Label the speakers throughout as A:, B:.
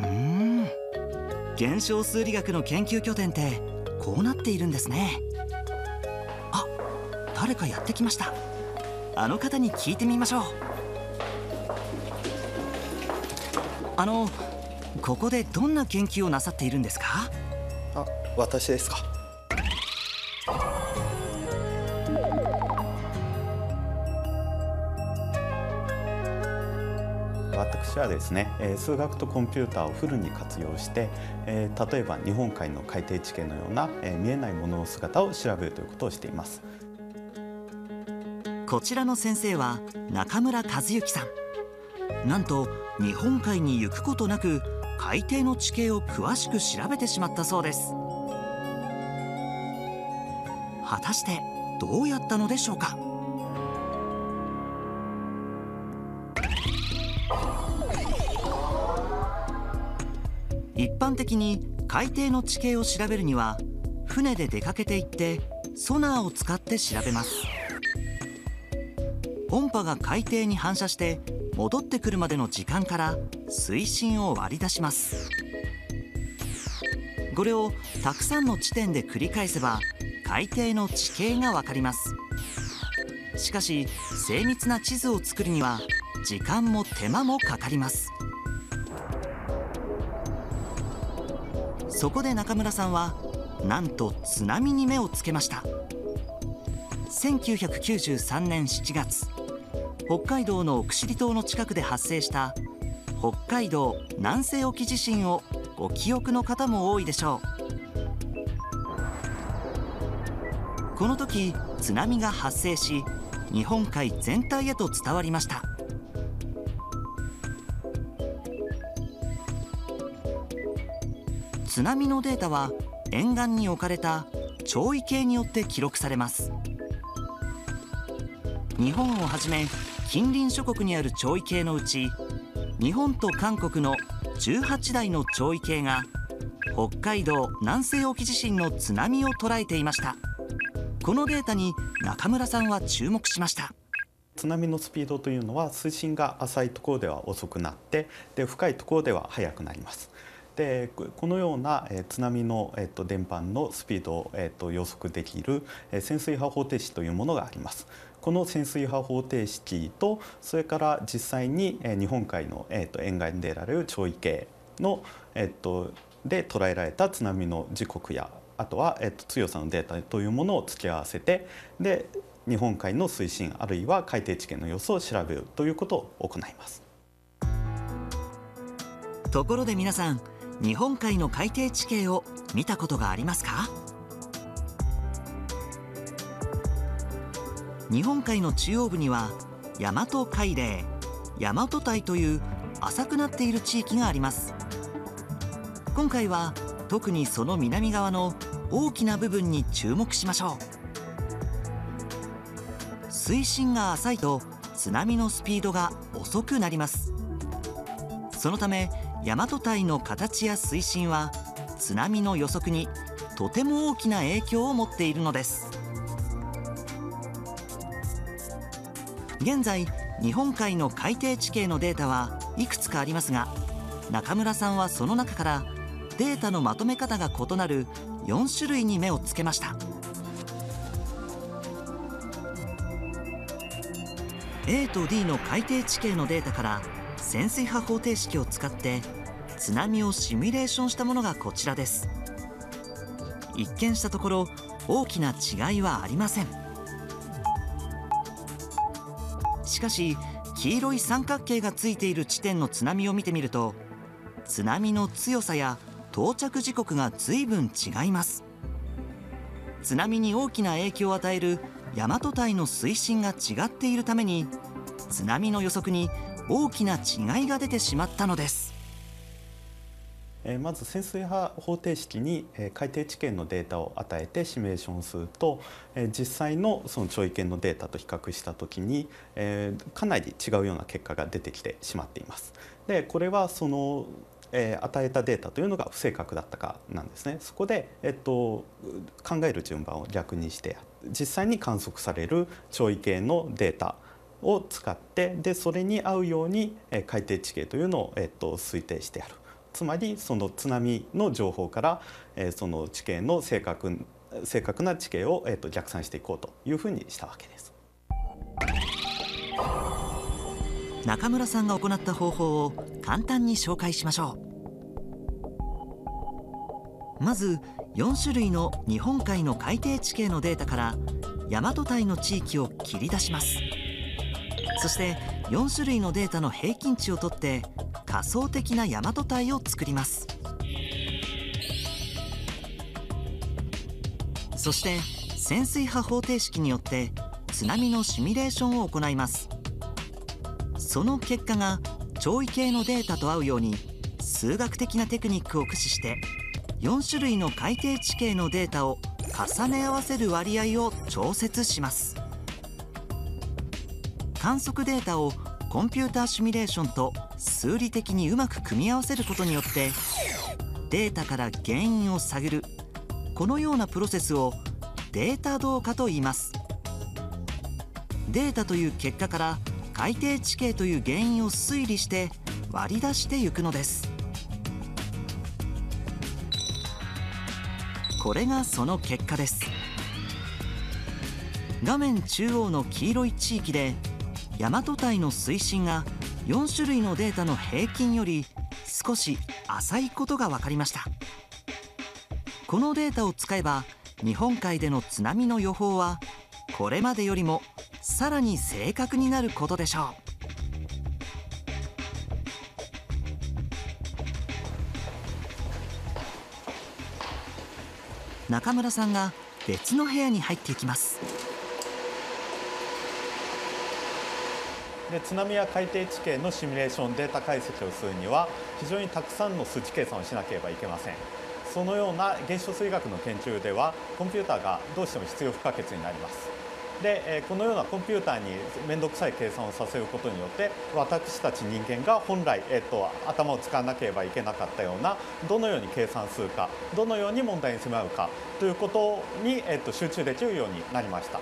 A: うん。現象数理学の研究拠点ってこうなっているんですね。あ誰かやってきました。あの方に聞いてみましょう。あのここでどんな研究をなさっているんですか？
B: あ私ですか。私はですね数学とコンピューターをフルに活用して例えば日本海の海底地形のような見えないものの姿を調べるということをしています。
A: こちらの先生は中村和幸さん。なんと日本海に行くことなく海底の地形を詳しく調べてしまったそうです。果たしてどうやったのでしょうか？一般的に海底の地形を調べるには船で出かけていってソナーを使って調べます。音波が海底に反射して戻ってくるまでの時間から水深を割り出します。これをたくさんの地点で繰り返せば海底の地形がわかります。しかし精密な地図を作るには時間も手間もかかります。そこで中村さんはなんと津波に目をつけました。1993年7月北海道の奥尻島の近くで発生した北海道南西沖地震をご記憶の方も多いでしょう。この時津波が発生し日本海全体へと伝わりました。津波のデータは沿岸に置かれた潮位計によって記録されます。日本をはじめ近隣諸国にある潮位計のうち日本と韓国の18台の潮位計が北海道南西沖地震の津波を捉えていました。このデータに中村さんは注目しました。
B: 津波のスピードというのは水深が浅いところでは遅くなってで深いところでは速くなります。でこのような、津波の、電波のスピードを、予測できる、潜水波方程式というものがあります。この潜水波方程式とそれから実際に、日本海の、沿岸で得られる潮位計の、で捉えられた津波の時刻やあとは、強さのデータというものを付け合わせてで日本海の水深あるいは海底地形の様子を調べるということを行います
A: ところで皆さん日本海の海底地形を見たことがありますか？日本海の中央部には大和海嶺大和堆という浅くなっている地域があります。今回は特にその南側の大きな部分に注目しましょう。水深が浅いと津波のスピードが遅くなります。そのため大和堆の形や水深は津波の予測にとても大きな影響を持っているのです。現在日本海の海底地形のデータはいくつかありますが中村さんはその中からデータのまとめ方が異なる4種類に目をつけました。A と D の海底地形のデータから潜水波方程式を使って津波をシミュレーションしたものがこちらです。一見したところ大きな違いはありません。しかし黄色い三角形がついている地点の津波を見てみると津波の強さや到着時刻が随分違います。津波に大きな影響を与える大和堆の水深が違っているために津波の予測に大きな違いが出てしまったのです
B: まず潜水波方程式に海底地形のデータを与えてシミュレーションすると実際のその潮位圏のデータと比較した時にかなり違うような結果が出てきてしまっています。でこれはその与えたデータというのが不正確だったかなんですね。そこで、えっと、考える順番を逆にして実際に観測される潮位計のデータを使ってでそれに合うように海底地形というのを、えっと、推定してやる。つまりその津波の情報から、えー、その地形の正確正確な地形を、えー、と逆算していこうというふうにしたわけです。
A: 中村さんが行った方法を簡単に紹介しましょう。まず4種類の日本海の海底地形のデータから大和堆の地域を切り出します。そして4種類のデータの平均値を取って仮想的な大和堆を作ります。そして潜水波方程式によって津波のシミュレーションを行います。その結果が潮位計のデータと合うように数学的なテクニックを駆使して4種類の海底地形のデータを重ね合わせる割合を調節します。観測データをコンピューターシミュレーションと数理的にうまく組み合わせることによってデータから原因を探るこのようなプロセスをデータ同化と言います。データという結果から海底地形という原因を推理して割り出していくのです。これがその結果です。画面中央の黄色い地域で大和堆の水深が4種類のデータの平均より少し浅いことが分かりました。このデータを使えば日本海での津波の予報はこれまでよりもさらに正確になることでしょう。中村さんが別の部屋に入っていきます。
B: で津波や海底地形のシミュレーションデータ解析をするには非常にたくさんの数値計算をしなければいけませんそのような原子数学の研究ではコンピューターがどうしても必要不可欠になりますで、このようなコンピューターに面倒くさい計算をさせることによって私たち人間が本来、えーと、頭を使わなければいけなかったようなどのように計算するかどのように問題に迫るかということに、えーと、集中できるようになりました。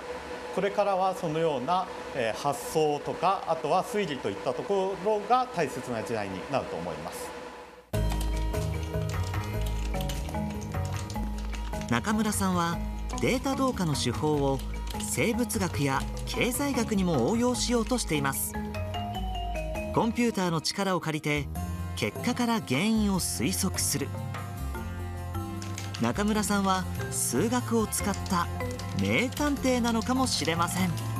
B: これからはそのような、発想とかあとは推理といったところが大切な時代になると思います。
A: 中村さんはデータ同化の手法を生物学や経済学にも応用しようとしていますコンピューターの力を借りて結果から原因を推測する中村さんは数学を使った名探偵なのかもしれません。